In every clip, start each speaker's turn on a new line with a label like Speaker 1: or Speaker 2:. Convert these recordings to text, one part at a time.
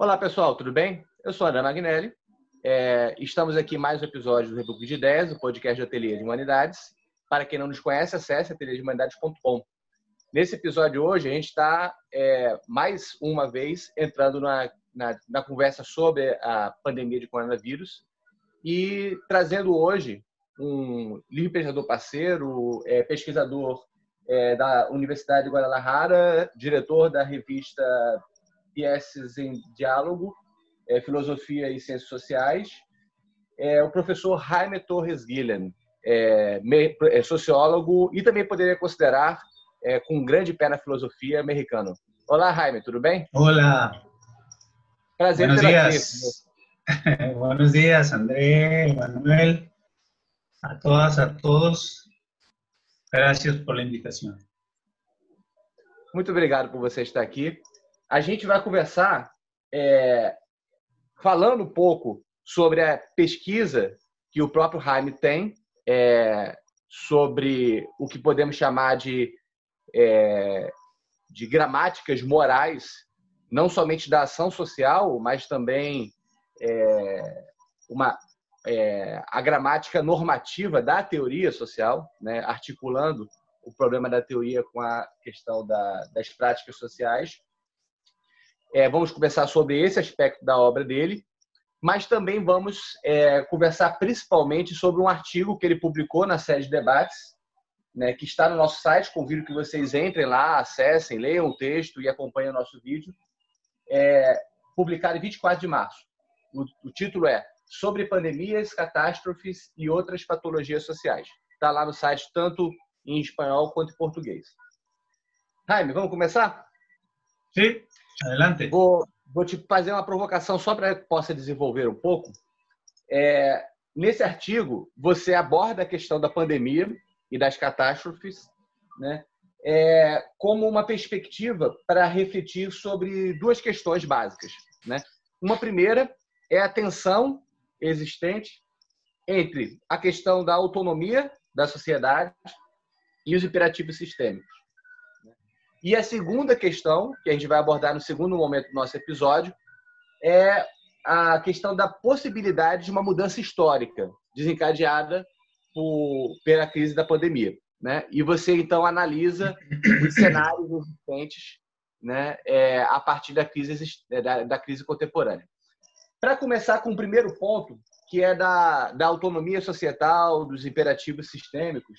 Speaker 1: Olá, pessoal, tudo bem? Eu sou André Magnelli. É, estamos aqui mais um episódio do República de Ideias, o podcast do Ateliê de Humanidades. Para quem não nos conhece, acesse ateliêdehumanidades.com. Nesse episódio hoje, a gente está é, mais uma vez entrando na, na, na, conversa sobre a pandemia de coronavírus e trazendo hoje um livre pesquisador parceiro, é, pesquisador é, da Universidade de Guadalajara, diretor da revista Pieces em Diálogo, é, Filosofia e Ciências Sociais, é o professor Jaime Torres Guilhem, é, é, sociólogo e também poderia considerar é, com um grande pé na filosofia americano. Olá, Jaime, tudo bem?
Speaker 2: Olá.
Speaker 1: Prazer
Speaker 2: Buenos días. Buenos días, André, Manuel, a todas, a todos. Gracias por la invitación.
Speaker 1: Muito obrigado por você estar aqui a gente vai conversar é, falando um pouco sobre a pesquisa que o próprio Jaime tem é, sobre o que podemos chamar de, é, de gramáticas morais, não somente da ação social, mas também é, uma, é, a gramática normativa da teoria social, né, articulando o problema da teoria com a questão da, das práticas sociais. É, vamos conversar sobre esse aspecto da obra dele, mas também vamos é, conversar principalmente sobre um artigo que ele publicou na série de debates, né, que está no nosso site. Convido que vocês entrem lá, acessem, leiam o texto e acompanhem o nosso vídeo. É, publicado em 24 de março. O, o título é Sobre pandemias, catástrofes e outras patologias sociais. Está lá no site, tanto em espanhol quanto em português. Jaime, vamos começar?
Speaker 2: Sim. Adelante.
Speaker 1: Vou, vou te fazer uma provocação só para que possa desenvolver um pouco. É, nesse artigo, você aborda a questão da pandemia e das catástrofes, né? É, como uma perspectiva para refletir sobre duas questões básicas. Né? Uma primeira é a tensão existente entre a questão da autonomia da sociedade e os imperativos sistêmicos. E a segunda questão, que a gente vai abordar no segundo momento do nosso episódio, é a questão da possibilidade de uma mudança histórica desencadeada por, pela crise da pandemia. Né? E você, então, analisa os cenários existentes né, é, a partir da crise, da, da crise contemporânea. Para começar com o primeiro ponto, que é da, da autonomia societal, dos imperativos sistêmicos,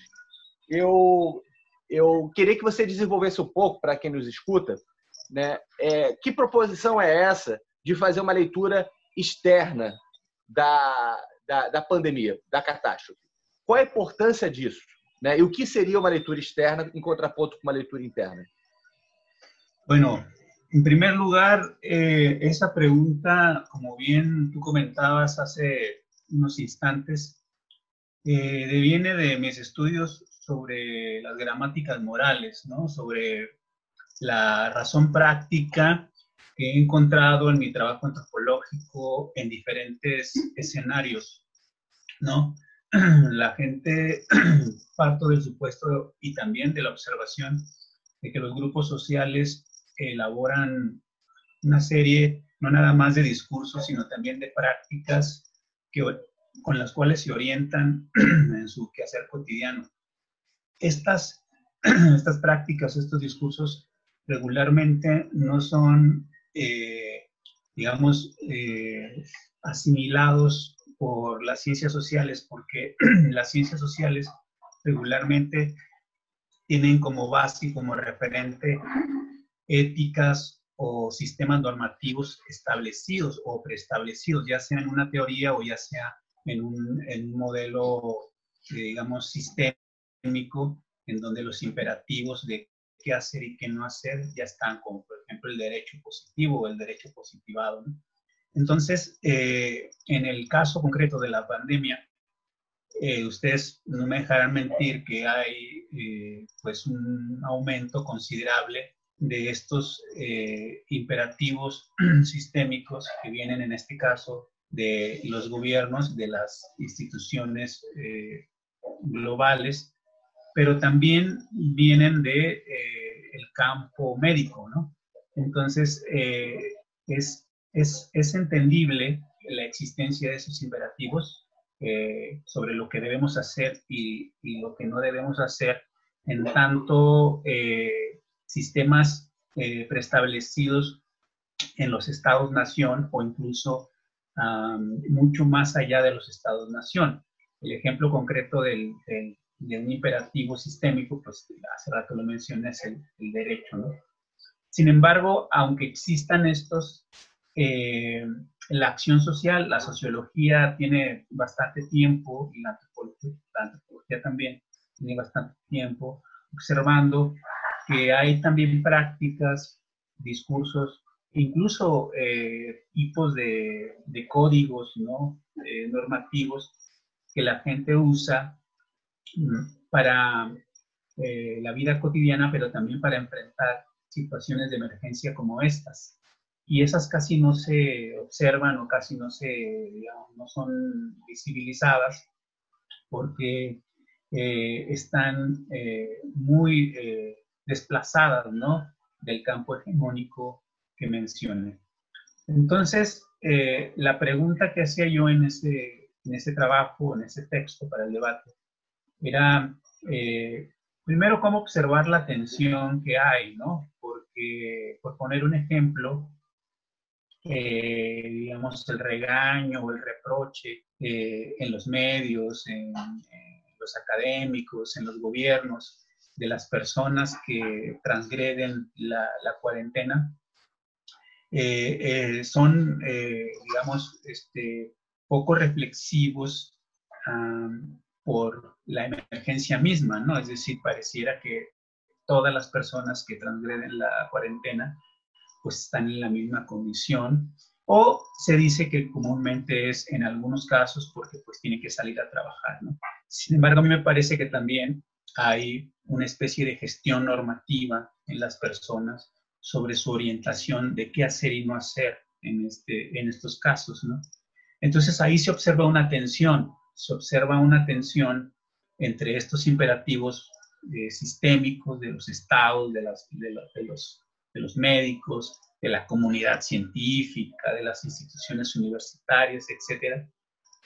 Speaker 1: eu eu queria que você desenvolvesse um pouco para quem nos escuta, né? É, que proposição é essa de fazer uma leitura externa da, da, da, pandemia, da catástrofe? Qual a importância disso? Né? E o que seria uma leitura externa em contraponto com uma leitura interna?
Speaker 2: Bueno, en primer lugar, eh, esa pregunta, como bien tú comentabas hace unos instantes, eh, deviene de mis estudios sobre las gramáticas morales, ¿no? sobre la razón práctica que he encontrado en mi trabajo antropológico en diferentes escenarios. ¿no? La gente, parto del supuesto y también de la observación de que los grupos sociales elaboran una serie, no nada más de discursos, sino también de prácticas que, con las cuales se orientan en su quehacer cotidiano estas, estas prácticas, estos discursos regularmente no son, eh, digamos, eh, asimilados por las ciencias sociales, porque las ciencias sociales regularmente tienen como base como referente éticas o sistemas normativos establecidos o preestablecidos, ya sea en una teoría o ya sea en un, en un modelo, digamos, sistema en donde los imperativos de qué hacer y qué no hacer ya están, como por ejemplo el derecho positivo o el derecho positivado. Entonces, eh, en el caso concreto de la pandemia, eh, ustedes no me dejarán mentir que hay eh, pues un aumento considerable de estos imperativos sistémicos que vienen en este caso de los gobiernos, de las instituciones globales pero también vienen de eh, el campo médico, ¿no? Entonces, eh, es es, es entendible la existencia de esos imperativos eh, sobre lo que debemos hacer y, y, lo que no debemos hacer en tanto eh, sistemas eh, preestablecidos en los estados-nación o incluso mucho más allá de los estados-nación. El ejemplo concreto del, de un imperativo sistémico, pues hace rato lo mencioné, es el, derecho. ¿no? Sin embargo, aunque existan estos, eh, la acción social, la sociología tiene bastante tiempo y la antropología también tiene bastante tiempo observando que hay también prácticas, discursos, incluso eh, tipos de, códigos ¿no? Eh, normativos que la gente usa para eh, la vida cotidiana, pero también para enfrentar situaciones de emergencia como estas. Y esas casi no se observan o casi no, se, no son visibilizadas porque están muy desplazadas ¿no? del campo hegemónico que mencioné. Entonces, eh, la pregunta que hacía yo en ese, en ese trabajo, en ese texto para el debate, era, eh, primero, cómo observar la tensión que hay, ¿no? Porque, por poner un ejemplo, eh, digamos, el regaño o el reproche en los medios, en, los académicos, en los gobiernos, de las personas que transgreden la, cuarentena, eh, eh, son, eh, digamos, este, poco reflexivos por la emergencia misma, ¿no? Es decir, pareciera que todas las personas que transgreden la cuarentena pues están en la misma condición o se dice que comúnmente es en algunos casos porque pues tiene que salir a trabajar, ¿no? Sin embargo, a mí me parece que también hay una especie de gestión normativa en las personas sobre su orientación de qué hacer y no hacer en, este, en estos casos, ¿no? Entonces ahí se observa una tensión, se observa una tensión entre estos imperativos eh, sistémicos de los estados, de, los médicos, de la comunidad científica, de las instituciones universitarias, etcétera,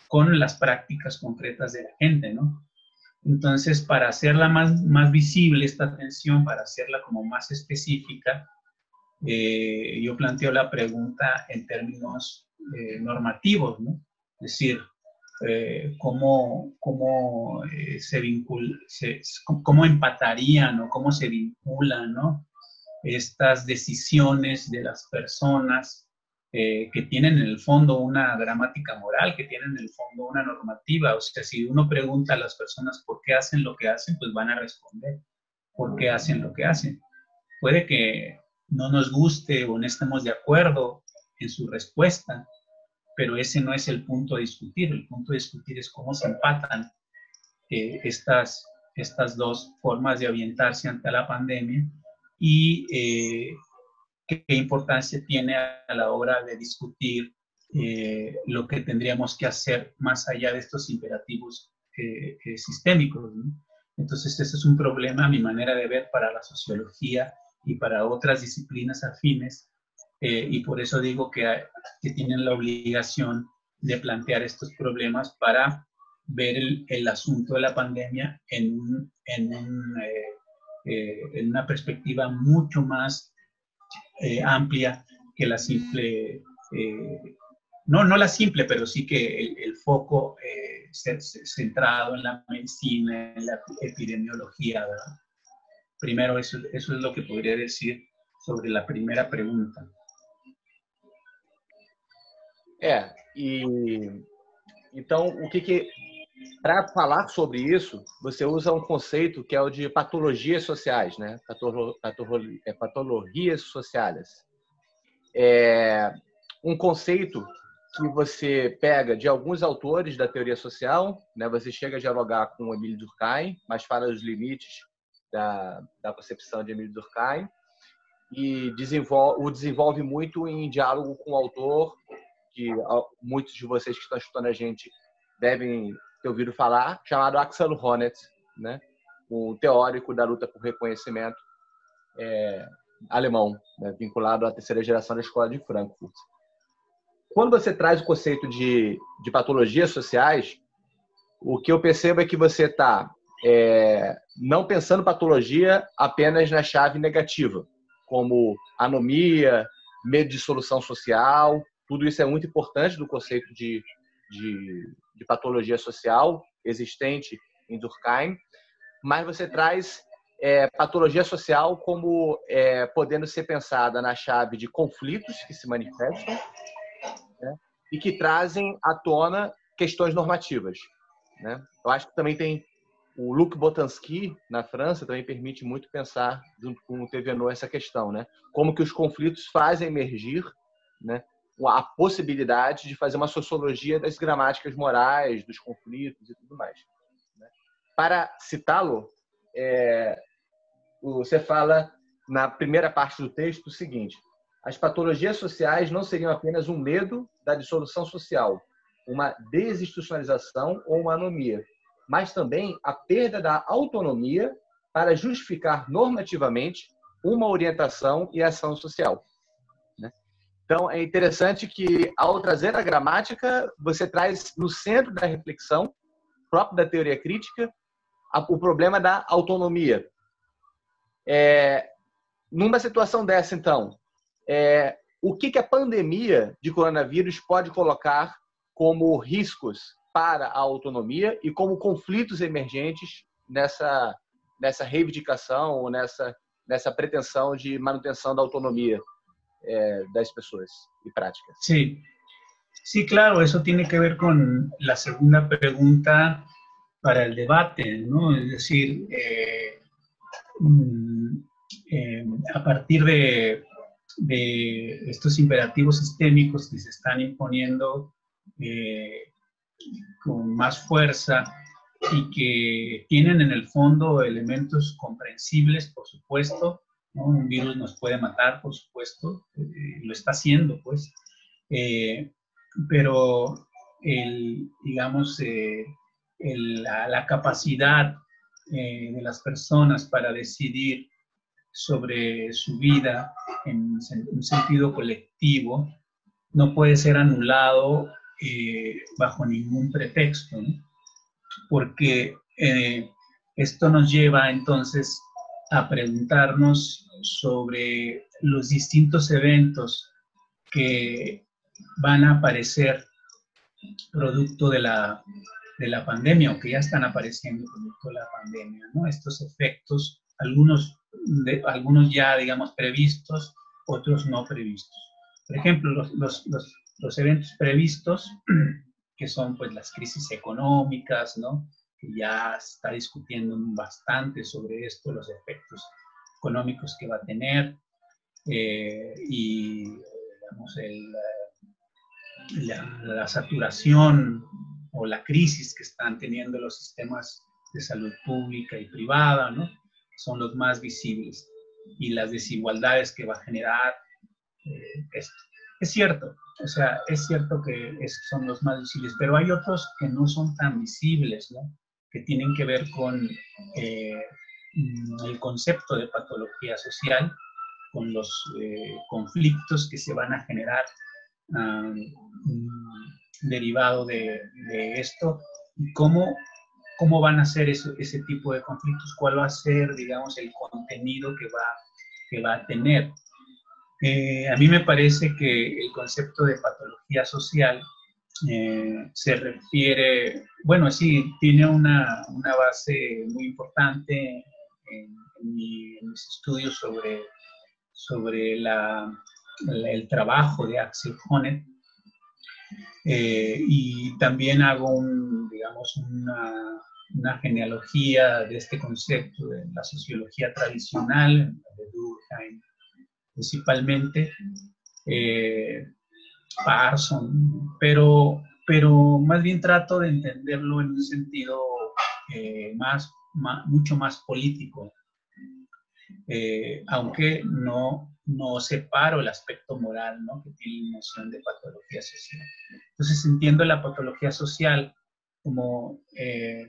Speaker 2: con las prácticas concretas de la gente, ¿no? Entonces, para hacerla más, más visible esta tensión, para hacerla como más específica, eh, yo planteo la pregunta en términos eh, normativos, ¿no? Es decir, eh, cómo, cómo se vincula, cómo empatarían o cómo se vinculan, ¿no? Estas decisiones de las personas que tienen en el fondo una gramática moral, que tienen en el fondo una normativa. O sea, si uno pregunta a las personas por qué hacen lo que hacen, pues van a responder por qué hacen lo que hacen. Puede que no nos guste o no estemos de acuerdo en su respuesta, pero ese no es el punto a discutir. El punto a discutir es cómo se empatan eh, estas, estas dos formas de orientarse ante la pandemia y eh, qué importancia tiene a la hora de discutir eh, lo que tendríamos que hacer más allá de estos imperativos sistémicos. Entonces, ese es un problema, a mi manera de ver, para la sociología y para otras disciplinas afines, eh, y por eso digo que, que, tienen la obligación de plantear estos problemas para ver el, asunto de la pandemia en, eh, eh, en una perspectiva mucho más amplia que la simple, no, no la simple, pero sí que el, el foco centrado en la medicina, en la epidemiología. Primero, eso, eso es lo que podría decir sobre la primeira pergunta.
Speaker 1: É, e então o que, que para falar sobre isso, você usa um conceito que é o de patologias sociais, né? É, patologias sociais. É um conceito que você pega de alguns autores da teoria social, né? Você chega a dialogar com Emílio Durkheim, mas fala dos limites da, da concepção de Emílio Durkheim e desenvolve, o desenvolve muito em diálogo com o autor, que muitos de vocês que estão escutando a gente devem ter ouvido falar, chamado Axel Honneth, né? um teórico da luta por reconhecimento é, alemão, né? vinculado à terceira geração da Escola de Frankfurt. quando você traz o conceito de, de patologias sociais, o que eu percebo é que você está é, não pensando patologia apenas na chave negativa, como anomia, medo de solução social, tudo isso é muito importante do conceito de, de, de patologia social existente em Durkheim, mas você traz é, patologia social como é, podendo ser pensada na chave de conflitos que se manifestam né, e que trazem à tona questões normativas. Né? Eu acho que também tem o Luc Botanski, na França, também permite muito pensar, junto com o Tevenot, essa questão. Né? Como que os conflitos fazem emergir né, a possibilidade de fazer uma sociologia das gramáticas morais, dos conflitos e tudo mais. Né? Para citá-lo, é, você fala na primeira parte do texto o seguinte: as patologias sociais não seriam apenas um medo da dissolução social, uma desinstitucionalização ou uma anomia, mas também a perda da autonomia para justificar normativamente uma orientação e ação social. Então, é interessante que, ao trazer a gramática, você traz no centro da reflexão, próprio da teoria crítica, o problema da autonomia. É, numa situação dessa, então, é, o que, que a pandemia de coronavírus pode colocar como riscos para a autonomia e como conflitos emergentes nessa, nessa reivindicação ou nessa, nessa pretensão de manutenção da autonomia eh, das pessoas y prácticas.
Speaker 2: Sí, sí, claro, eso tiene que ver con la segunda pregunta para el debate, ¿no? Es decir, eh, mm, eh, a partir de, de, estos imperativos sistémicos que se están imponiendo eh, con más fuerza y que tienen en el fondo elementos comprensibles, por supuesto. Un virus nos puede matar, por supuesto, eh, lo está haciendo, pues. Eh, pero, el, digamos, la, capacidad de las personas para decidir sobre su vida en un sentido colectivo no puede ser anulado eh, bajo ningún pretexto, porque eh, esto nos lleva entonces a preguntarnos sobre los distintos eventos que van a aparecer producto de la, de la pandemia o que ya están apareciendo producto de la pandemia, ¿no? Estos efectos, algunos, de, algunos ya, digamos, previstos, otros no previstos. Por ejemplo, los, los, los los eventos previstos, que son pues las crisis económicas, ¿no? Que ya está discutiendo bastante sobre esto, los efectos económicos que va a tener eh, y digamos, la, la, saturación o la crisis que están teniendo los sistemas de salud pública y privada, ¿no? Son los más visibles y las desigualdades que va a generar eh, esto. Es cierto, o sea, es cierto que son los más visibles, pero hay otros que no son tan visibles, ¿no? Que tienen que ver con eh, mm, el concepto de patología social, con los eh, conflictos que se van a generar um, derivado de, esto, y cómo, cómo van a ser ese tipo de conflictos, cuál va a ser, digamos, el contenido que va, que va a tener. Eh, a mí me parece que el concepto de patología social eh, se refiere, bueno, sí, tiene una, una base muy importante en, mis estudios sobre, sobre la, el trabajo de Axel Honneth. Y también hago un, digamos, una, una, genealogía de este concepto de la sociología tradicional, de Durkheim, principalmente, eh, Pero, pero más bien trato de entenderlo en un sentido eh, más, mucho más político, eh, aunque no, no separo el aspecto moral ¿no? que tiene la noción de patología social. Entonces entiendo la patología social como eh,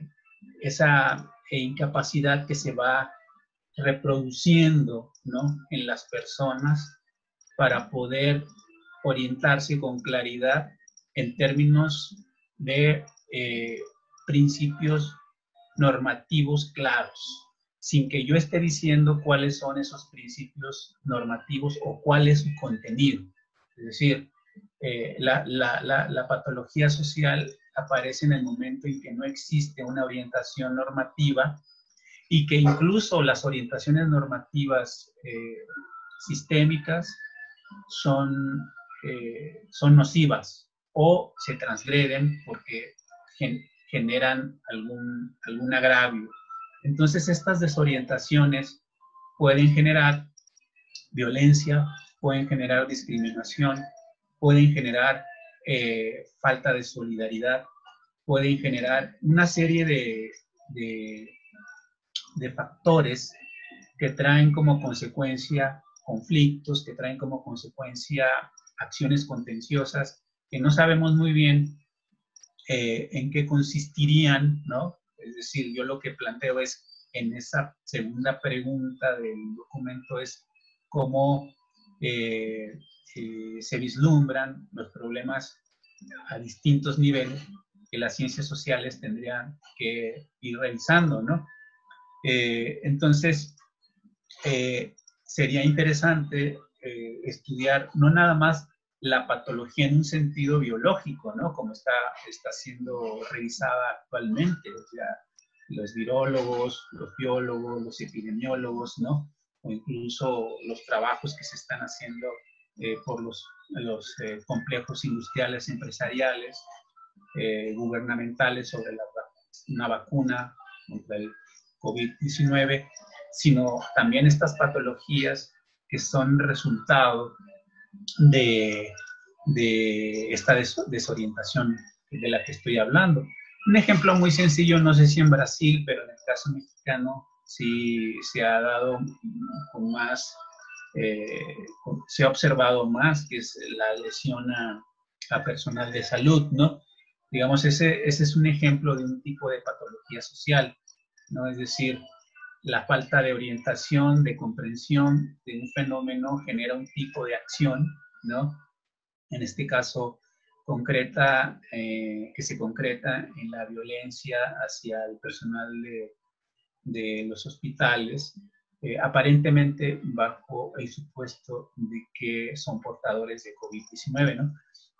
Speaker 2: esa incapacidad que se va reproduciendo ¿no? en las personas para poder orientarse con claridad en términos de eh, principios normativos claros, sin que yo esté diciendo cuáles son esos principios normativos o cuál es su contenido. Es decir, eh, la, la, patología social aparece en el momento en que no existe una orientación normativa y que incluso las orientaciones normativas eh, sistémicas son, eh, son nocivas o se transgreden porque generan algún, algún agravio. Entonces estas desorientaciones pueden generar violencia, pueden generar discriminación, pueden generar eh, falta de solidaridad, pueden generar una serie de, de, de factores que traen como consecuencia conflictos, que traen como consecuencia acciones contenciosas que no sabemos muy bien eh, en qué consistirían, ¿no? Es decir, yo lo que planteo es, en esa segunda pregunta del documento es cómo eh, eh, se vislumbran los problemas a distintos niveles que las ciencias sociales tendrían que ir revisando, ¿no? entonces, sería interesante estudiar no nada más la patología en un sentido biológico, ¿no? Como está, está siendo revisada actualmente, o sea, los virólogos, los biólogos, los epidemiólogos, ¿no? O incluso los trabajos que se están haciendo eh, por los, los eh, complejos industriales, empresariales, eh, gubernamentales sobre la, una vacuna contra el COVID-19, sino también estas patologías que son resultado de, esta desorientación de la que estoy hablando. Un ejemplo muy sencillo, no sé si en Brasil, pero en el caso mexicano sí se ha dado con más, eh, se ha observado más, que es la lesión a, personal de salud, ¿no? Digamos, ese, ese es un ejemplo de un tipo de patología social, ¿no? Es decir, la falta de orientación, de comprensión de un fenómeno genera un tipo de acción, ¿no? En este caso, concreta, eh, que se concreta en la violencia hacia el personal de, los hospitales, eh, aparentemente bajo el supuesto de que son portadores de COVID-19, ¿no?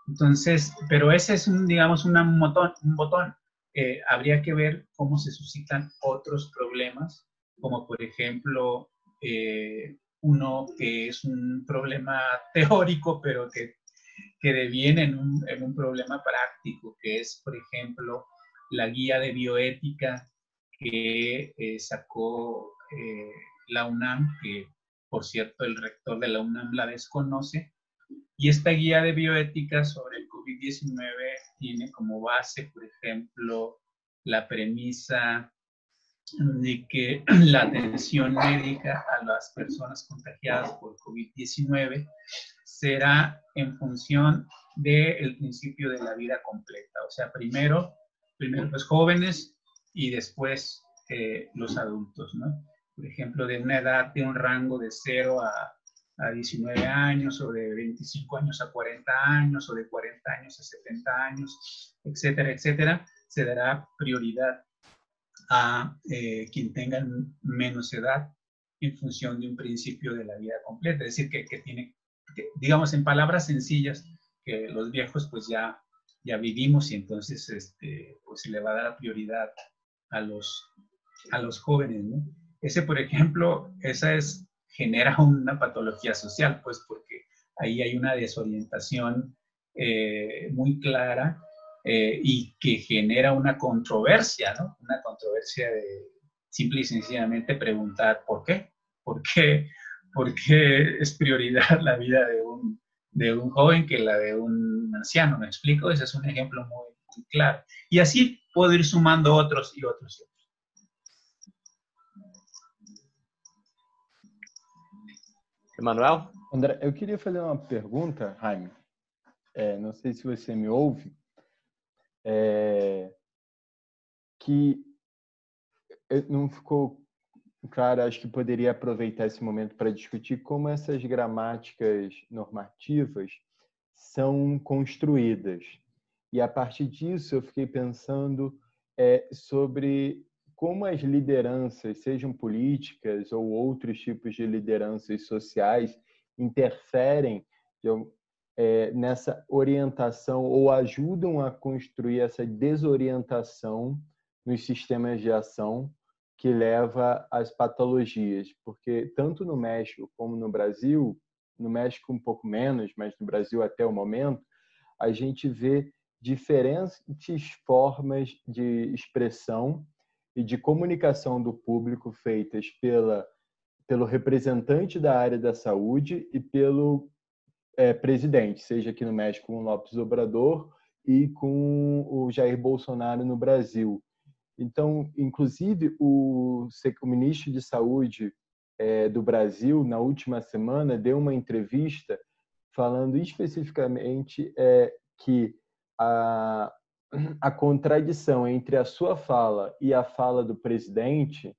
Speaker 2: Entonces, pero ese es un, digamos, un botón. Un botón. Eh, habría que ver cómo se suscitan otros problemas como por ejemplo eh, uno que es un problema teórico, pero que, que deviene en un, en un, problema práctico, que es, por ejemplo, la guía de bioética que eh, sacó eh, la UNAM, que por cierto el rector de la UNAM la desconoce, y esta guía de bioética sobre el COVID-19 tiene como base, por ejemplo, la premisa de que la atención médica a las personas contagiadas por COVID-19 será en función del principio de la vida completa. O sea, primero, primero los jóvenes y después eh, los adultos, ¿no? Por ejemplo, de una edad de un rango de 0 a, a 19 años o de 25 años a 40 años o de 40 años a 70 años, etcétera, etcétera, se dará prioridad a eh, quien tenga menos edad en función de un principio de la vida completa. Es decir, que, que tiene, digamos en palabras sencillas, que los viejos pues ya, ya vivimos y entonces este, pues se le va a dar prioridad a los, a los jóvenes. ¿no? Ese, por ejemplo, esa es, genera una patología social, pues porque ahí hay una desorientación eh, muy clara eh, y que genera una controversia, ¿no? Una controversia de simple y sencillamente preguntar por qué, por qué, por qué es prioridad la vida de un, de un joven que la de un anciano, ¿me explico? Ese es un ejemplo muy, claro. Y así puedo ir sumando otros y otros y otros.
Speaker 1: Emanuel?
Speaker 3: André, eu queria fazer uma pergunta, Jaime. É, não sei se você me ouve, é, que não ficou claro, acho que poderia aproveitar esse momento para discutir como essas gramáticas normativas são construídas. E a partir disso eu fiquei pensando é, sobre como as lideranças, sejam políticas ou outros tipos de lideranças sociais, interferem é, nessa orientação ou ajudam a construir essa desorientação nos sistemas de ação que leva às patologias, porque tanto no México como no Brasil, no México um pouco menos, mas no Brasil até o momento, a gente vê diferentes formas de expressão e de comunicação do público feitas pela pelo representante da área da saúde e pelo é, presidente, seja aqui no México com o Lopes Obrador e com o Jair Bolsonaro no Brasil. Então, inclusive, o, o ministro de Saúde é, do Brasil, na última semana, deu uma entrevista falando especificamente é, que a, a contradição entre a sua fala e a fala do presidente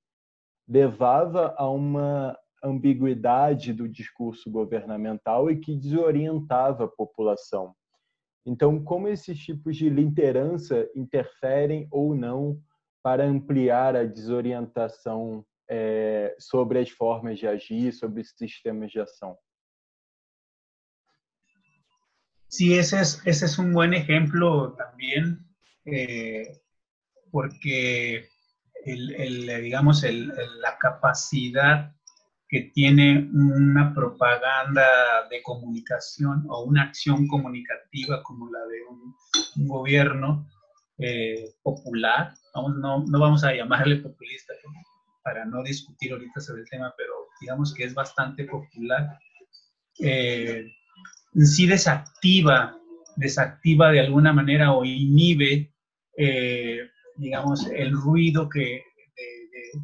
Speaker 3: levava a uma ambiguidade do discurso governamental e que desorientava a população. Então, como esses tipos de liderança interferem ou não para ampliar a desorientação é, sobre as formas de agir, sobre os sistemas de acción.
Speaker 2: Sí, ese es, ese es un buen ejemplo también, eh, porque el, el, digamos, el, la que tiene una propaganda de comunicación o una acción comunicativa como la de un, gobierno eh, popular, vamos, no, no, vamos a llamarle populista para no discutir ahorita sobre el tema, pero digamos que es bastante popular, eh, sí desactiva, desactiva de alguna manera o inhibe, eh, digamos, el ruido que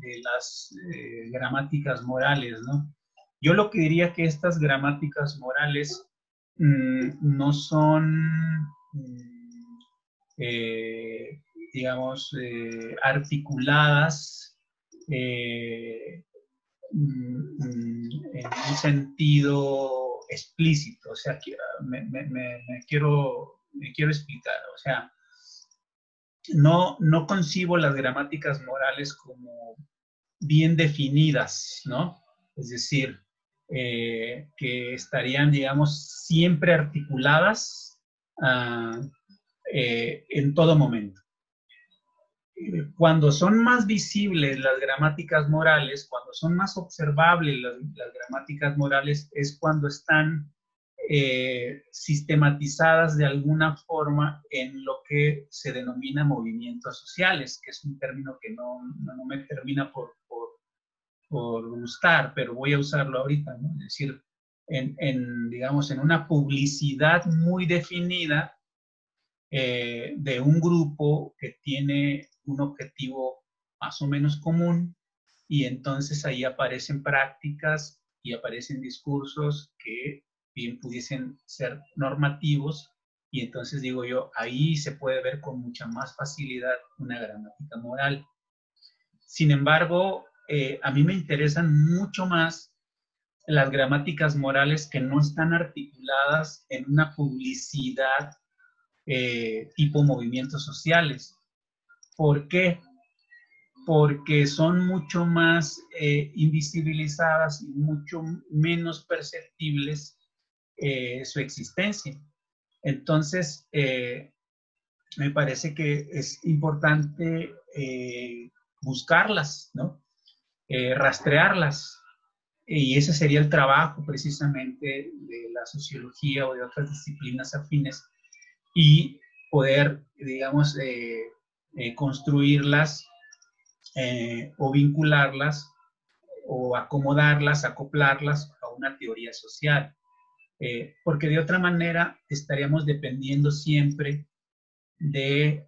Speaker 2: de, las eh, gramáticas morales, ¿no? Yo lo que diría que estas gramáticas morales mm, no son... Mm, eh, digamos, eh, articuladas mm, en un sentido explícito. O sea, me, quiero, me quiero explicar. O sea, no, no concibo las gramáticas morales como bien definidas, ¿no? Es decir, que estarían, digamos, siempre articuladas ah, eh, en todo momento. Cuando son más visibles las gramáticas morales, cuando son más observables las, gramáticas morales, es cuando están eh, sistematizadas de alguna forma en lo que se denomina movimientos sociales, que es un término que no, no me termina por, por, por, gustar, pero voy a usarlo ahorita, ¿no? es decir, en, en, digamos, en una publicidad muy definida eh, de un grupo que tiene un objetivo más o menos común y entonces ahí aparecen prácticas y aparecen discursos que bien pudiesen ser normativos y entonces digo yo, ahí se puede ver con mucha más facilidad una gramática moral. Sin embargo, eh, a mí me interesan mucho más las gramáticas morales que no están articuladas en una publicidad eh, tipo movimientos sociales. ¿Por qué? Porque son mucho más eh, invisibilizadas y mucho menos perceptibles eh, su existencia. Entonces, me parece que es importante buscarlas, ¿no? rastrearlas. Y ese sería el trabajo precisamente de la sociología o de otras disciplinas afines y poder, digamos, eh, eh, construirlas eh, o vincularlas o acomodarlas, acoplarlas a una teoría social. Porque de otra manera estaríamos dependiendo siempre de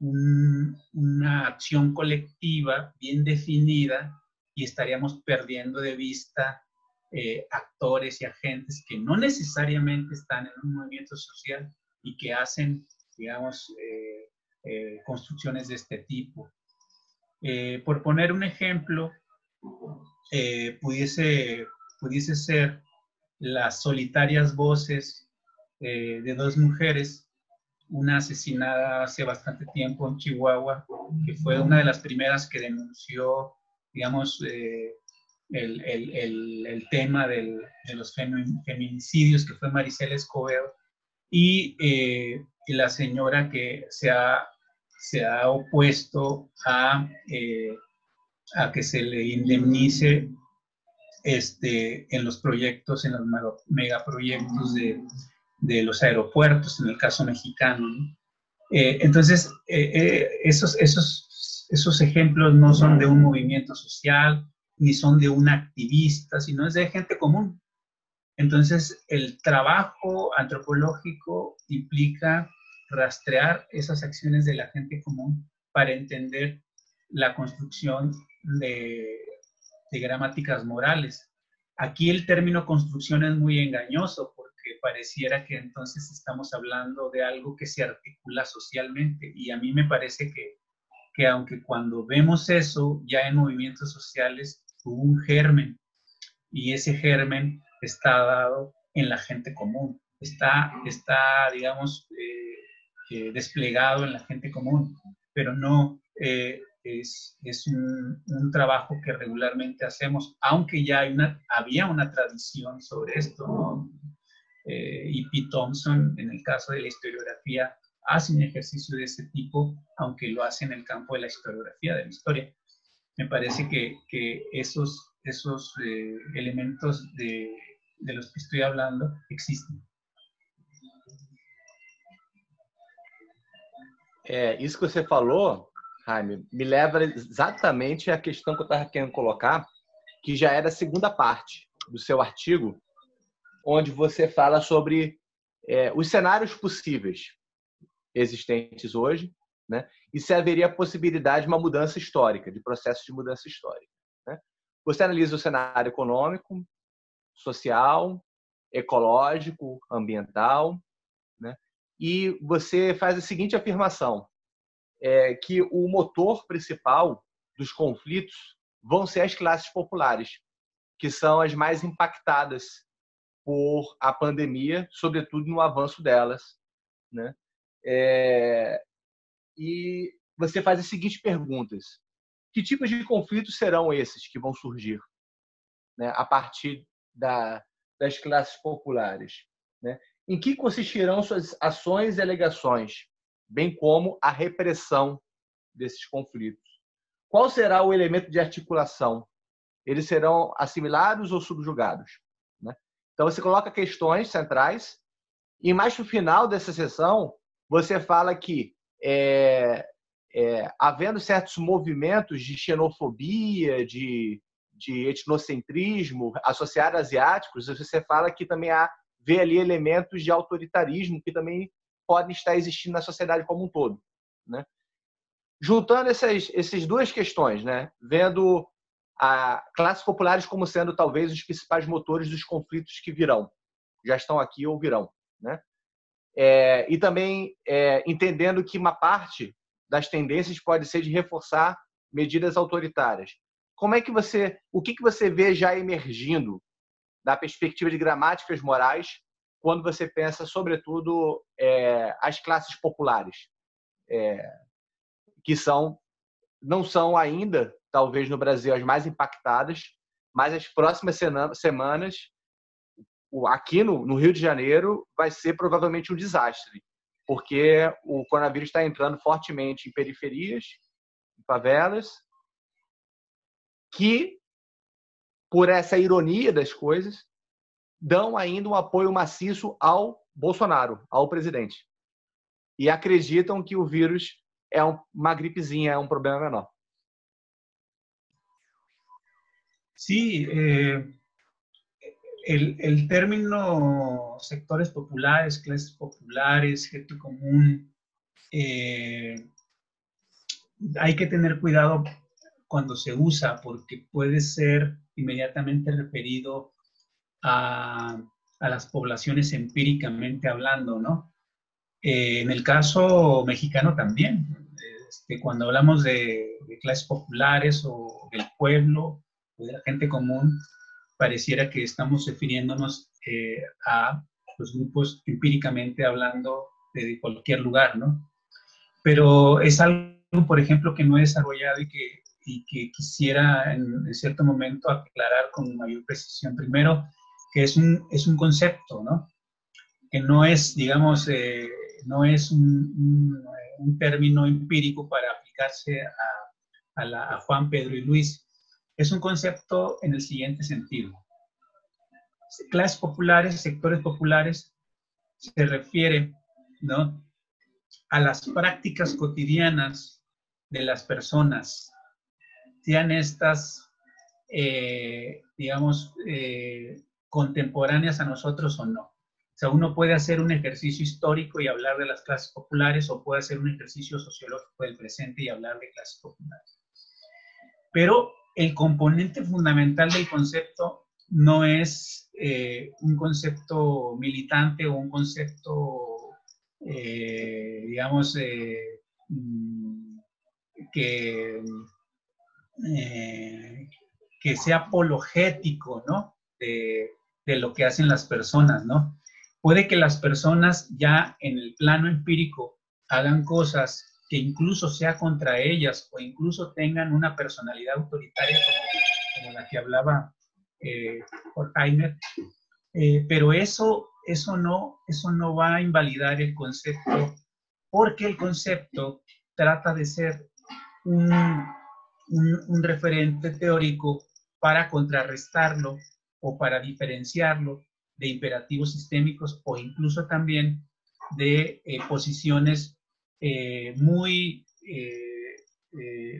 Speaker 2: una acción colectiva bien definida y estaríamos perdiendo de vista actores y agentes que no necesariamente están en un movimiento social, y que hacen, digamos, eh, eh, construcciones de este tipo. Eh, por poner un ejemplo, pudiese, pudiese ser las solitarias voces eh, de dos mujeres, una asesinada hace bastante tiempo en Chihuahua, que fue una de las primeras que denunció, digamos, eh, el, el, el, tema del, de los feminicidios, que fue Maricela Escobedo, y, eh, la señora que se ha, se ha opuesto a, a que se le indemnice este, en los proyectos, en los megaproyectos de, de los aeropuertos, en el caso mexicano. Eh, entonces, eh, eh, esos, esos, esos ejemplos no son de un movimiento social, ni son de un activista, sino es de gente común. Entonces, el trabajo antropológico implica rastrear esas acciones de la gente común para entender la construcción de, de gramáticas morales. Aquí el término construcción es muy engañoso porque pareciera que entonces estamos hablando de algo que se articula socialmente y a mí me parece que, que aunque cuando vemos eso ya en movimientos sociales hubo un germen y ese germen está dado en la gente común, está, está digamos, eh, eh, desplegado en la gente común, pero no eh, es, es un, un, trabajo que regularmente hacemos, aunque ya había una tradición sobre esto. ¿no? Eh, y Pete Thompson, en el caso de la historiografía, hace un ejercicio de ese tipo, aunque lo hace en el campo de la historiografía, de la historia. Me parece que, que esos, esos eh, elementos de, de los que estoy hablando existen.
Speaker 1: É, que você falou Jaime, me leva exatamente à questão que eu estava querendo colocar, que já era a segunda parte do seu artigo, onde você fala sobre é, os cenários possíveis existentes hoje, né? E se haveria a possibilidade de uma mudança histórica, de processo de mudança histórica. Né? Você analisa o cenário econômico, social, ecológico, ambiental, né? E você faz a seguinte afirmação: é, que o motor principal dos conflitos vão ser as classes populares, que são as mais impactadas por a pandemia, sobretudo no avanço delas, né? É, e você faz as seguintes perguntas: que tipos de conflitos serão esses que vão surgir, né, a partir da, das classes populares? Né? Em que consistirão suas ações e alegações? Bem como a repressão desses conflitos. Qual será o elemento de articulação? Eles serão assimilados ou subjugados? Né? Então, você coloca questões centrais e mais no final dessa sessão, você fala que é, é, havendo certos movimentos de xenofobia, de, de etnocentrismo associados a asiáticos, você fala que também há vê ali elementos de autoritarismo que também podem estar existindo na sociedade como um todo. Né? Juntando essas, essas duas questões, né? vendo a classes populares como sendo talvez os principais motores dos conflitos que virão, já estão aqui ou virão. Né? É, e também é, entendendo que uma parte das tendências pode ser de reforçar medidas autoritárias. Como é que você, o que, que você vê já emergindo da perspectiva de gramáticas morais quando você pensa, sobretudo, é, as classes populares, é, que são não são ainda, talvez no Brasil, as mais impactadas, mas as próximas semanas, aqui no, no Rio de Janeiro, vai ser provavelmente um desastre, porque o coronavírus está entrando fortemente em periferias, em favelas, que, por essa ironia das coisas, dão ainda um apoio maciço ao Bolsonaro, ao presidente. E acreditam que o vírus é uma gripezinha, é um problema menor.
Speaker 2: Sí, eh, el, el, término sectores populares, clases populares, gente común, eh, hay que tener cuidado cuando se usa porque puede ser inmediatamente referido a, las poblaciones empíricamente hablando, ¿no? Eh, en el caso mexicano también, este, cuando hablamos de, clases populares o del pueblo o de la gente común, pareciera que estamos refiriéndonos eh, a los grupos empíricamente hablando de cualquier lugar, ¿no? Pero es algo, por ejemplo, que no he desarrollado y que, y que quisiera en, cierto momento aclarar con mayor precisión. Primero, que es un, es un concepto, ¿no? Que no es, digamos, eh, no es un, un, término empírico para aplicarse a, a, la, a Juan, Pedro y Luis. Es un concepto en el siguiente sentido clases populares, sectores populares, se refiere ¿no? a las prácticas cotidianas de las personas, sean estas, eh, digamos, eh, contemporáneas a nosotros o no. O sea, uno puede hacer un ejercicio histórico y hablar de las clases populares o puede hacer un ejercicio sociológico del presente y hablar de clases populares. Pero el componente fundamental del concepto no es eh, un concepto militante o un concepto, eh, digamos, eh, mm, que, que sea apologético, ¿no? De lo que hacen las personas, ¿no? Puede que las personas ya en el plano empírico hagan cosas que incluso sea contra ellas o incluso tengan una personalidad autoritaria como, como la que hablaba eh, eh, pero eso, eso, no, eso no va a invalidar el concepto, porque el concepto trata de ser un, un, referente teórico para contrarrestarlo o para diferenciarlo de imperativos sistémicos o incluso también de eh, posiciones eh, muy,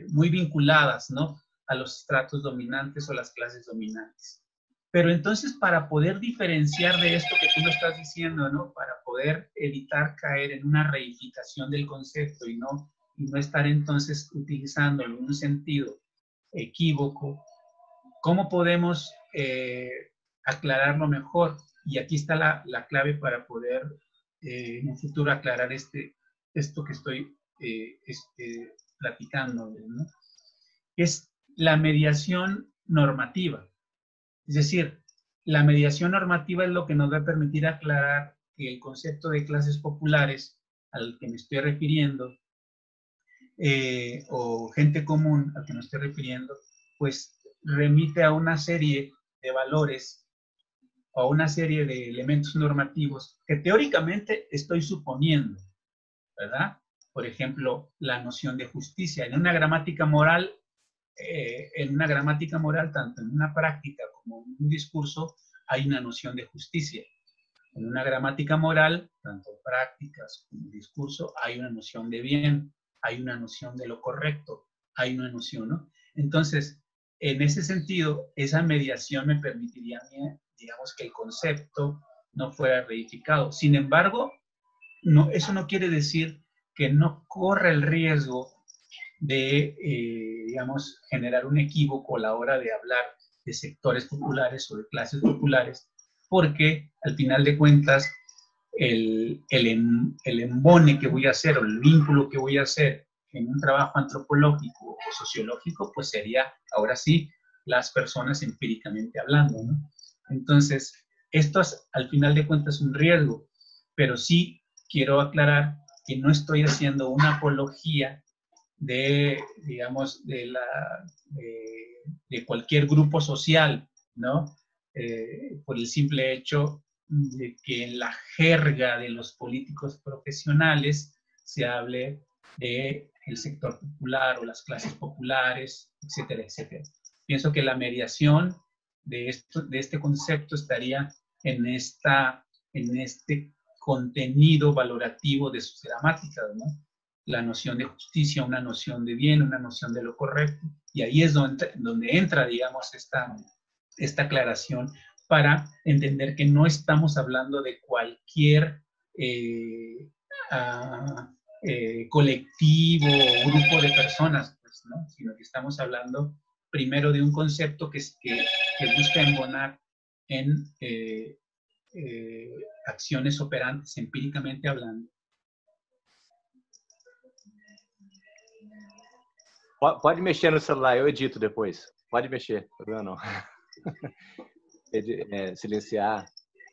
Speaker 2: muy vinculadas, ¿no? a los estratos dominantes o las clases dominantes. Pero entonces para poder diferenciar de esto que tú lo estás diciendo, ¿no? Para poder evitar caer en una reificación del concepto y no, y no estar entonces utilizándolo en un sentido equívoco, ¿cómo podemos eh, aclararlo mejor? Y aquí está la, la clave para poder eh, en un futuro aclarar este, esto que estoy eh, este, platicando. Es la mediación normativa. Es decir, la mediación normativa es lo que nos va a permitir aclarar que el concepto de clases populares al que me estoy refiriendo, eh, o gente común al que me estoy refiriendo, pues remite a una serie de valores o una serie de elementos normativos que teóricamente estoy suponiendo, ¿verdad? Por ejemplo, la noción de justicia. En una gramática moral eh, en una gramática moral, tanto en una práctica como en un discurso, hay una noción de justicia. En una gramática moral, tanto en prácticas como en discurso, hay una noción de bien, hay una noción de lo correcto, hay una noción, ¿no? Entonces, en ese sentido, esa mediación me permitiría digamos, que el concepto no fuera reificado. Sin embargo, eso no quiere decir que no corre el riesgo de, eh, digamos, generar un equívoco a la hora de hablar de sectores populares o de clases populares, porque al final de cuentas el, el, el embone que voy a hacer o el vínculo que voy a hacer en un trabajo antropológico o sociológico, pues sería, ahora sí, las personas empíricamente hablando, ¿no? Entonces, esto es, al final de cuentas, un riesgo, pero sí quiero aclarar que no estoy haciendo una apología de, digamos, de, la, de, cualquier grupo social, ¿no? Eh, por el simple hecho de que en la jerga de los políticos profesionales se hable de el sector popular o las clases populares, etcétera, etcétera. Pienso que la mediación de, esto, de este concepto estaría en, esta, en este contenido valorativo de sus gramáticas, ¿no? la noción de justicia, una noción de bien, una noción de lo correcto. Y ahí es donde, donde entra, digamos, esta, esta aclaración para entender que no estamos hablando de cualquier eh, ah, eh, colectivo o grupo de personas, pues, ¿no? sino que estamos hablando primero de un concepto que, que, que busca embonar en eh, acciones operantes, empíricamente hablando,
Speaker 1: Pode mexer no celular, eu edito depois. Pode mexer, problema não. É, silenciar.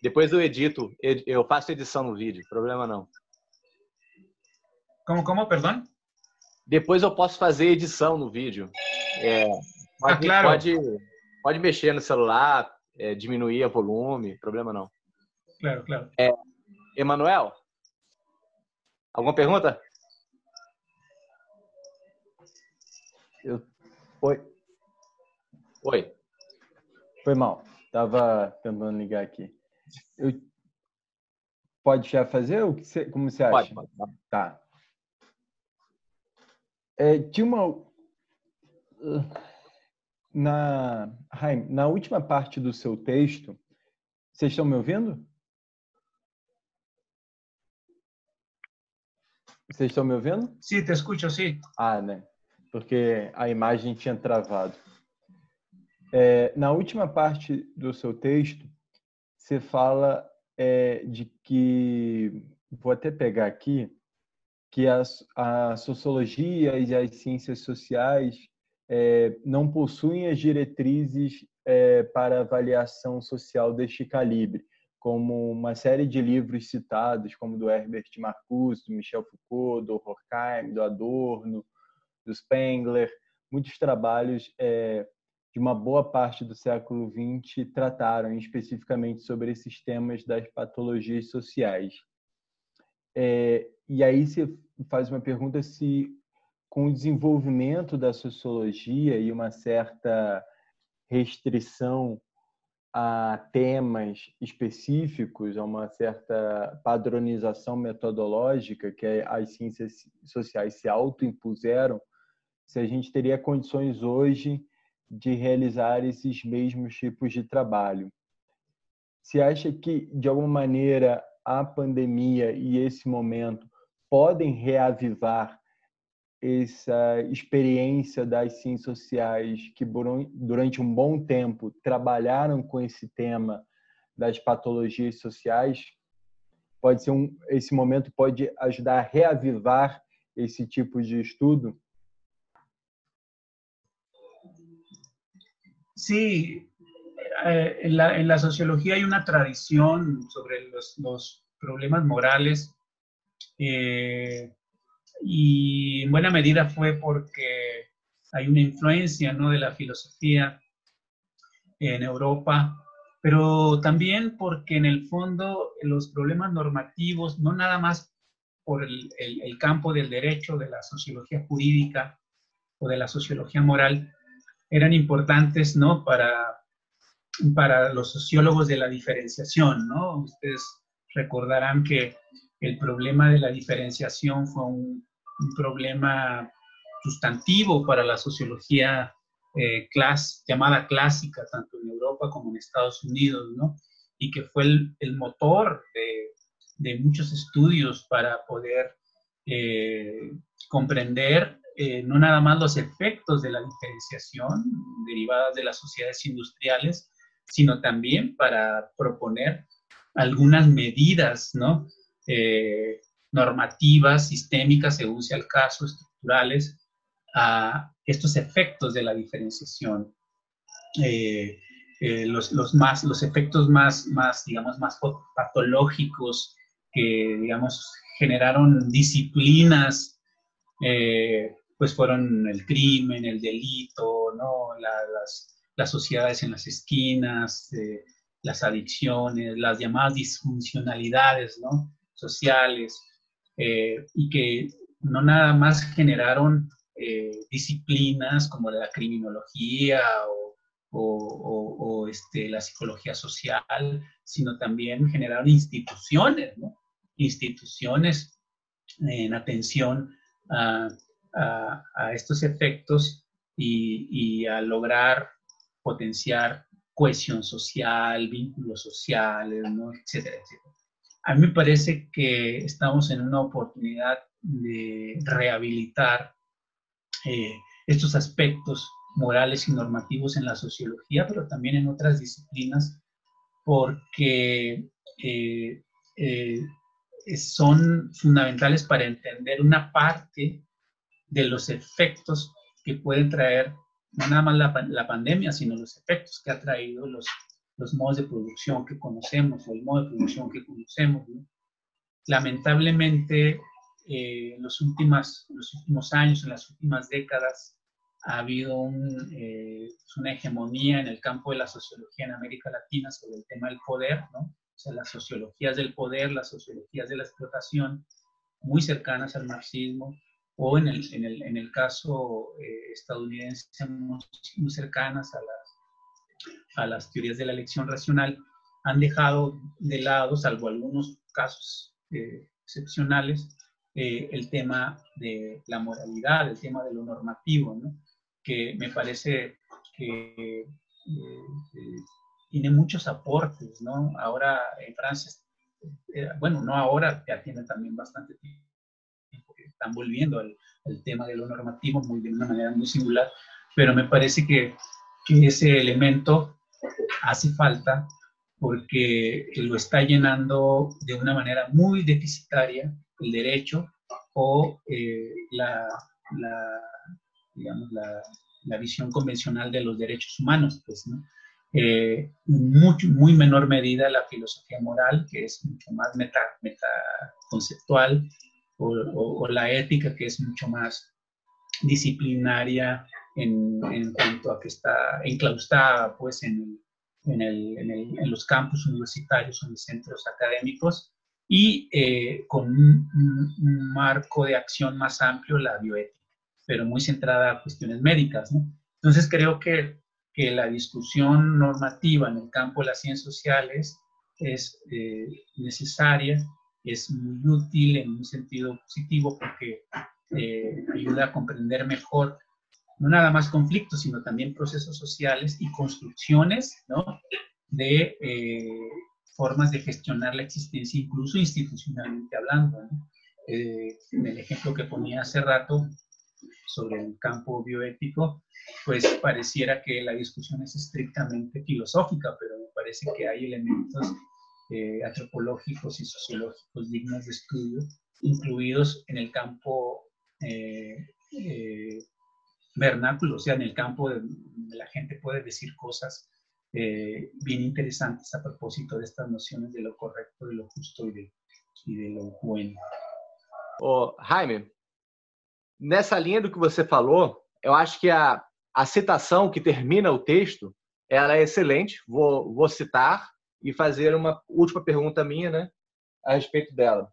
Speaker 1: Depois eu edito, eu faço edição no vídeo, problema não.
Speaker 2: Como, como, perdão?
Speaker 1: Depois eu posso fazer edição no vídeo. É, pode, ah, claro. pode, pode mexer no celular, é, diminuir o volume, problema não.
Speaker 2: Claro, claro.
Speaker 1: É, Emanuel, alguma pergunta?
Speaker 3: Eu... Oi.
Speaker 1: Oi.
Speaker 3: Foi mal. Tava tentando ligar aqui. Eu... Pode já fazer? O que você... Como você acha?
Speaker 1: Pode, pode.
Speaker 3: Tá. É, tinha uma. Na, Jaime, na última parte do seu texto, vocês estão me ouvindo? Vocês estão me ouvindo?
Speaker 2: Sim, te escuto, sim.
Speaker 3: Ah, né? Porque a imagem tinha travado. É, na última parte do seu texto, você fala é, de que, vou até pegar aqui, que a, a sociologia e as ciências sociais é, não possuem as diretrizes é, para avaliação social deste calibre, como uma série de livros citados, como do Herbert Marcuse, do Michel Foucault, do Horkheim, do Adorno, do Spengler, muitos trabalhos é, de uma boa parte do século XX trataram especificamente sobre esses temas das patologias sociais. É, e aí você faz uma pergunta se, com o desenvolvimento da sociologia e uma certa restrição a temas específicos, a uma certa padronização metodológica que as ciências sociais se autoimpuseram, se a gente teria condições hoje de realizar esses mesmos tipos de trabalho. Você acha que, de alguma maneira, a pandemia e esse momento podem reavivar essa experiência das ciências sociais que durante um bom tempo trabalharam com esse tema das patologias sociais? Pode ser um esse momento pode ajudar a reavivar esse tipo de estudo?
Speaker 2: Sí, eh, en, la, en, la, sociología hay una tradición sobre los, los problemas morales eh, y en buena medida fue porque hay una influencia ¿no? de la filosofía en Europa, pero también porque en el fondo los problemas normativos, no nada más por el, el, el campo del derecho, de la sociología jurídica o de la sociología moral, eran importantes, ¿no? Para, para los sociólogos de la diferenciación, ¿no? Ustedes recordarán que el problema de la diferenciación fue un, problema sustantivo para la sociología eh, llamada clásica, tanto en Europa como en Estados Unidos, ¿no? Y que fue el, motor de, de, muchos estudios para poder eh, comprender eh, no nada más los efectos de la diferenciación derivadas de las sociedades industriales, sino también para proponer algunas medidas ¿no? Eh, normativas, sistémicas, según sea el caso, estructurales, a estos efectos de la diferenciación. Eh, los, los, más, los efectos más, más, digamos, más patológicos que, digamos, generaron disciplinas pues fueron el crimen, el delito, ¿no? las, las, sociedades en las esquinas, eh, las adicciones, las llamadas disfuncionalidades ¿no? Sociales, eh, y que no nada más generaron eh, disciplinas como la criminología o, este, la psicología social, sino también generaron instituciones, ¿no? instituciones en atención a estos efectos y, a lograr potenciar cohesión social, vínculos sociales, etcétera, etcétera. A mí me parece que estamos en una oportunidad de rehabilitar eh, estos aspectos morales y normativos en la sociología, pero también en otras disciplinas, porque eh, eh, son fundamentales para entender una parte de los efectos que puede traer no nada más la, pandemia, sino los efectos que ha traído los, los modos de producción que conocemos o el modo de producción que conocemos. Lamentablemente, eh, en los, últimas, los últimos años, en las últimas décadas, ha habido eh, una hegemonía en el campo de la sociología en América Latina sobre el tema del poder, ¿no? o sea, las sociologías del poder, las sociologías de la explotación, muy cercanas al marxismo, o en el, en el, en el caso eh, estadounidense, muy cercanas a las, a las teorías de la elección racional, han dejado de lado, salvo algunos casos eh, excepcionales, eh, el tema de la moralidad, el tema de lo normativo, ¿no? que me parece que tiene muchos aportes. ¿no? Ahora en Francia, bueno, no ahora, ya tiene también bastante tiempo están volviendo al, tema de lo normativo muy, de una manera muy singular, pero me parece que, que ese elemento hace falta porque lo está llenando de una manera muy deficitaria el derecho o eh, la, digamos, la, visión convencional de los derechos humanos, pues, ¿no? Eh, mucho, muy menor medida la filosofía moral, que es mucho más meta, metaconceptual, o, la ética que es mucho más disciplinaria en, en cuanto a que está enclaustada pues en, en, el, en, los campus universitarios en los centros académicos y eh, con un, marco de acción más amplio, la bioética, pero muy centrada a cuestiones médicas. ¿no? Entonces creo que, que, la discusión normativa en el campo de las ciencias sociales es eh, necesaria es muy útil en un sentido positivo porque eh, ayuda a comprender mejor no nada más conflictos, sino también procesos sociales y construcciones ¿no? de eh, formas de gestionar la existencia, incluso institucionalmente hablando. Eh, en el ejemplo que ponía hace rato sobre el campo bioético, pues pareciera que la discusión es estrictamente filosófica, pero me parece que hay elementos eh, antropológicos y sociológicos dignos de estudio, incluidos en el campo vernáculo, o sea, en el campo de, la gente puede decir cosas bien interesantes a propósito de estas nociones de lo correcto, de lo justo y de, y de lo bueno.
Speaker 1: Ô, Jaime, nessa linha do que você falou, eu acho que a, a citação que termina o texto, ela é excelente. Vou, vou citar e fazer uma última pergunta minha, né, a respeito dela.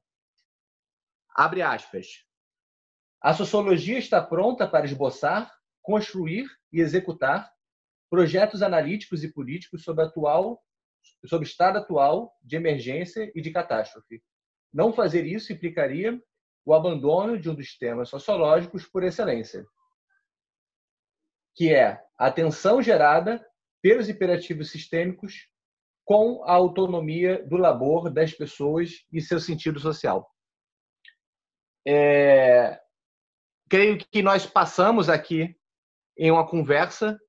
Speaker 1: Abre aspas. A sociologia está pronta para esboçar, construir e executar projetos analíticos e políticos sobre atual sobre o estado atual de emergência e de catástrofe. Não fazer isso implicaria o abandono de um dos temas sociológicos por excelência, que é a tensão gerada pelos imperativos sistêmicos com a autonomia do labor das pessoas e seu sentido social. É, creio que nós passamos aqui em uma conversa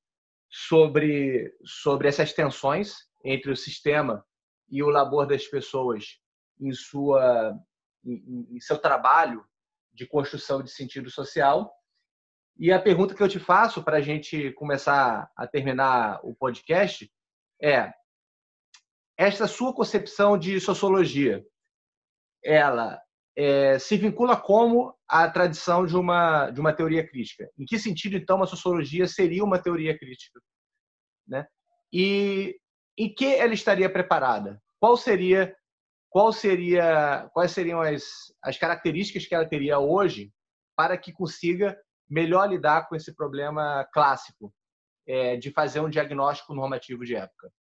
Speaker 1: sobre, sobre essas tensões entre o sistema e o labor das pessoas em, sua, em, em seu trabalho de construção de sentido social. E a pergunta que eu te faço para a gente começar a terminar o podcast é: esta sua concepção de sociologia, ela é, se vincula como a tradição de uma de uma teoria crítica. Em que sentido então a sociologia seria uma teoria crítica, né? E em que ela estaria preparada? Qual seria qual seria quais seriam as as características que ela teria hoje para que consiga melhor lidar com esse problema clássico é, de fazer um diagnóstico normativo de época?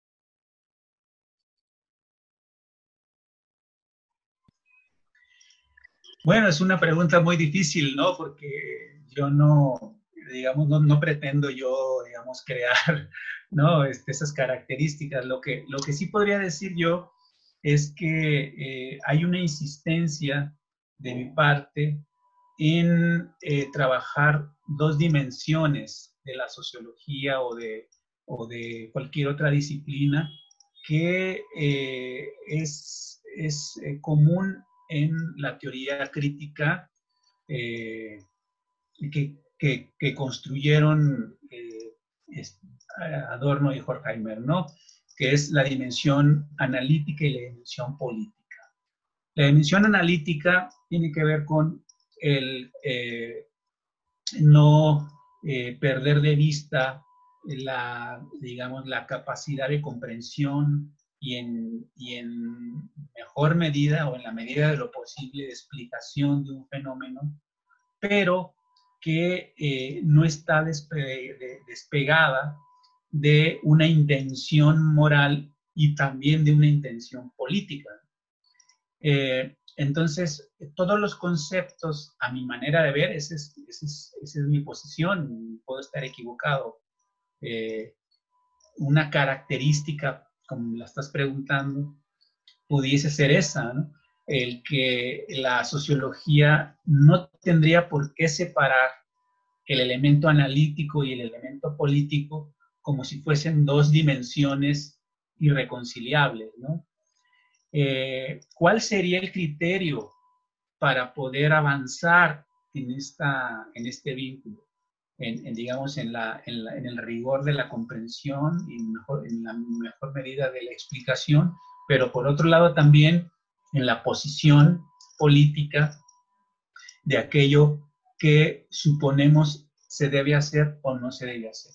Speaker 2: Bueno, es una pregunta muy difícil, ¿no? Porque yo no, digamos, no, pretendo yo, digamos, crear, ¿no? Este, esas características. Lo que, lo que sí podría decir yo es que eh, hay una insistencia de mi parte en eh, trabajar dos dimensiones de la sociología o de, o de cualquier otra disciplina que eh, es, es común en la teoría crítica eh, que, que, construyeron eh, Adorno y Horkheimer, ¿no? que es la dimensión analítica y la dimensión política. La dimensión analítica tiene que ver con el eh, no perder de vista la, digamos, la capacidad de comprensión y en, y en mejor medida o en la medida de lo posible de explicación de un fenómeno, pero que eh, no está despegada de una intención moral y también de una intención política. Eh, entonces, todos los conceptos, a mi manera de ver, esa es, es, mi posición, puedo estar equivocado. Eh, una característica, como la estás preguntando, pudiese ser esa, el que la sociología no tendría por qué separar el elemento analítico y el elemento político como si fuesen dos dimensiones irreconciliables, ¿no? Eh, ¿Cuál sería el criterio para poder avanzar en, esta, en este vínculo? En, digamos, en, la, en, el rigor de la comprensión y mejor, en la mejor medida de la explicación, pero por otro lado también en la posición política de aquello que suponemos se debe hacer o no se debe hacer.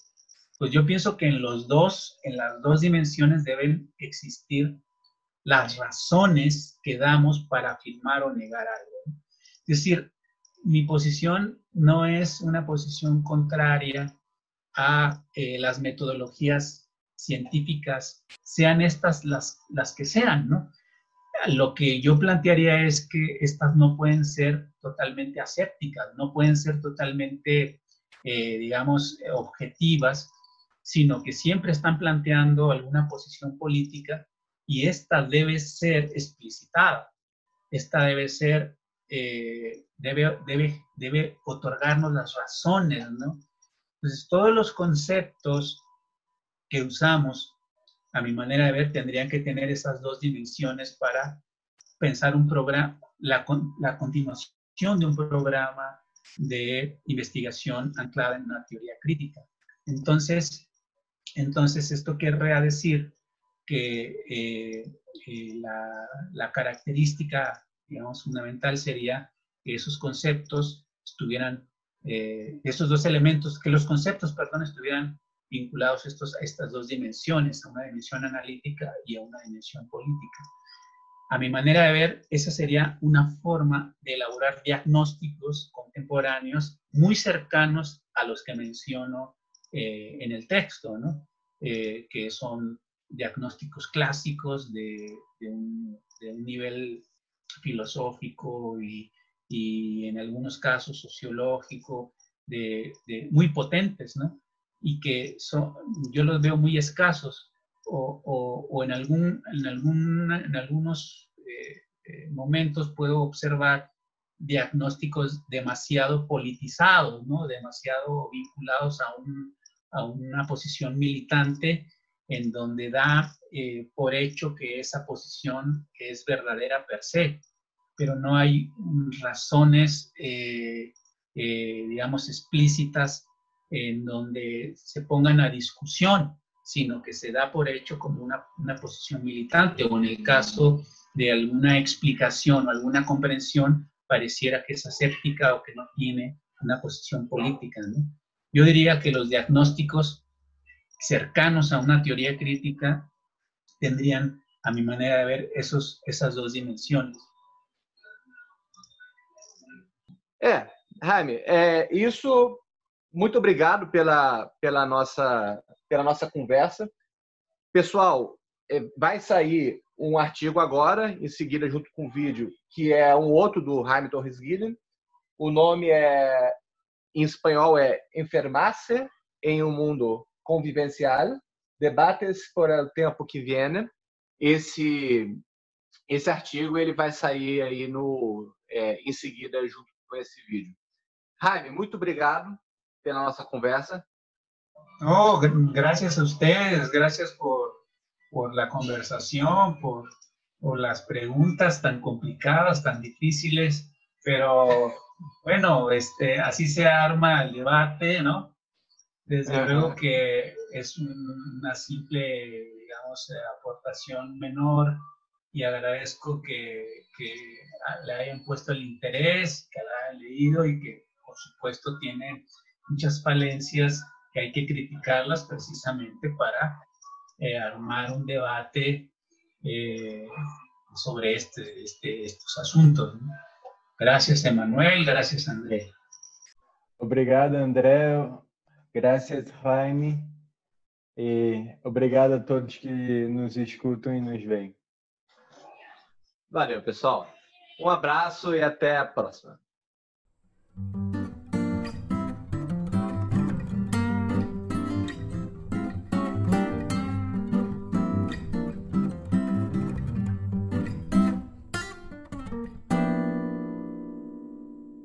Speaker 2: Pues yo pienso que en los dos, en las dos dimensiones deben existir las razones que damos para afirmar o negar algo. Es decir, mi posición no es una posición contraria a eh, las metodologías científicas, sean estas las, las que sean, ¿no? lo que yo plantearía es que estas no pueden ser totalmente asépticas, no pueden ser totalmente, eh, digamos, objetivas, sino que siempre están planteando alguna posición política y esta debe ser explicitada, esta debe ser, eh, debe, debe, debe otorgarnos las razones, ¿no? Entonces, todos los conceptos que usamos a mi manera de ver, tendrían que tener esas dos dimensiones para pensar un programa, la, la continuación de un programa de investigación anclada en una teoría crítica. Entonces, entonces esto querría decir que eh, eh, la, la, característica, digamos, fundamental sería que esos conceptos estuvieran, eh, esos dos elementos, que los conceptos, perdón, estuvieran vinculados estos, a estas dos dimensiones, a una dimensión analítica y a una dimensión política. A mi manera de ver, esa sería una forma de elaborar diagnósticos contemporáneos muy cercanos a los que menciono eh, en el texto, ¿no? Eh, que son diagnósticos clásicos de, un, nivel filosófico y, y, en algunos casos sociológico, de, muy potentes, ¿no? y que son, yo los veo muy escasos o, o, en, algún, en, algún, en algunos eh, eh, momentos puedo observar diagnósticos demasiado politizados, ¿no? demasiado vinculados a, un, a una posición militante en donde da eh, por hecho que esa posición es verdadera per se, pero no hay razones, digamos, explícitas en donde se pongan a discusión, sino que se da por hecho como una, una posición militante o en el caso de alguna explicación o alguna comprensión, pareciera que es aséptica o que no tiene una posición política. Yo diría que los diagnósticos cercanos a una teoría crítica tendrían, a mi manera de ver, esos, esas dos dimensiones.
Speaker 1: É, Jaime, é, isso muito obrigado pela, pela, nossa, pela nossa conversa. Pessoal, é, vai sair um artigo agora, em seguida, junto com o vídeo, que é um outro do Jaime Torres Guilherme. O nome é, em espanhol, é Enfermarse em um Mundo Convivencial, Debates por el Tempo que Viene. Esse, esse artigo ele vai sair aí no, é, em seguida, junto com esse vídeo. Jaime, muito obrigado pela nossa conversa.
Speaker 2: No, gracias a ustedes, gracias por, por la conversación, por, por las preguntas tan complicadas, tan difíciles, pero bueno, este, así se arma el debate, ¿no? Desde luego que es una simple digamos, aportación menor y agradezco que, que, le hayan puesto el interés, que la hayan leído y que, por supuesto, tiene muchas falencias que hay que criticarlas precisamente para eh, armar un debate eh, sobre este, este, estos asuntos. Gracias, Emanuel. Gracias, André.
Speaker 3: Obrigado, André. Gracias, Jaime. E obrigado a todos que nos escutam e nos veem.
Speaker 1: Valeu, pessoal. Um abraço e até a próxima.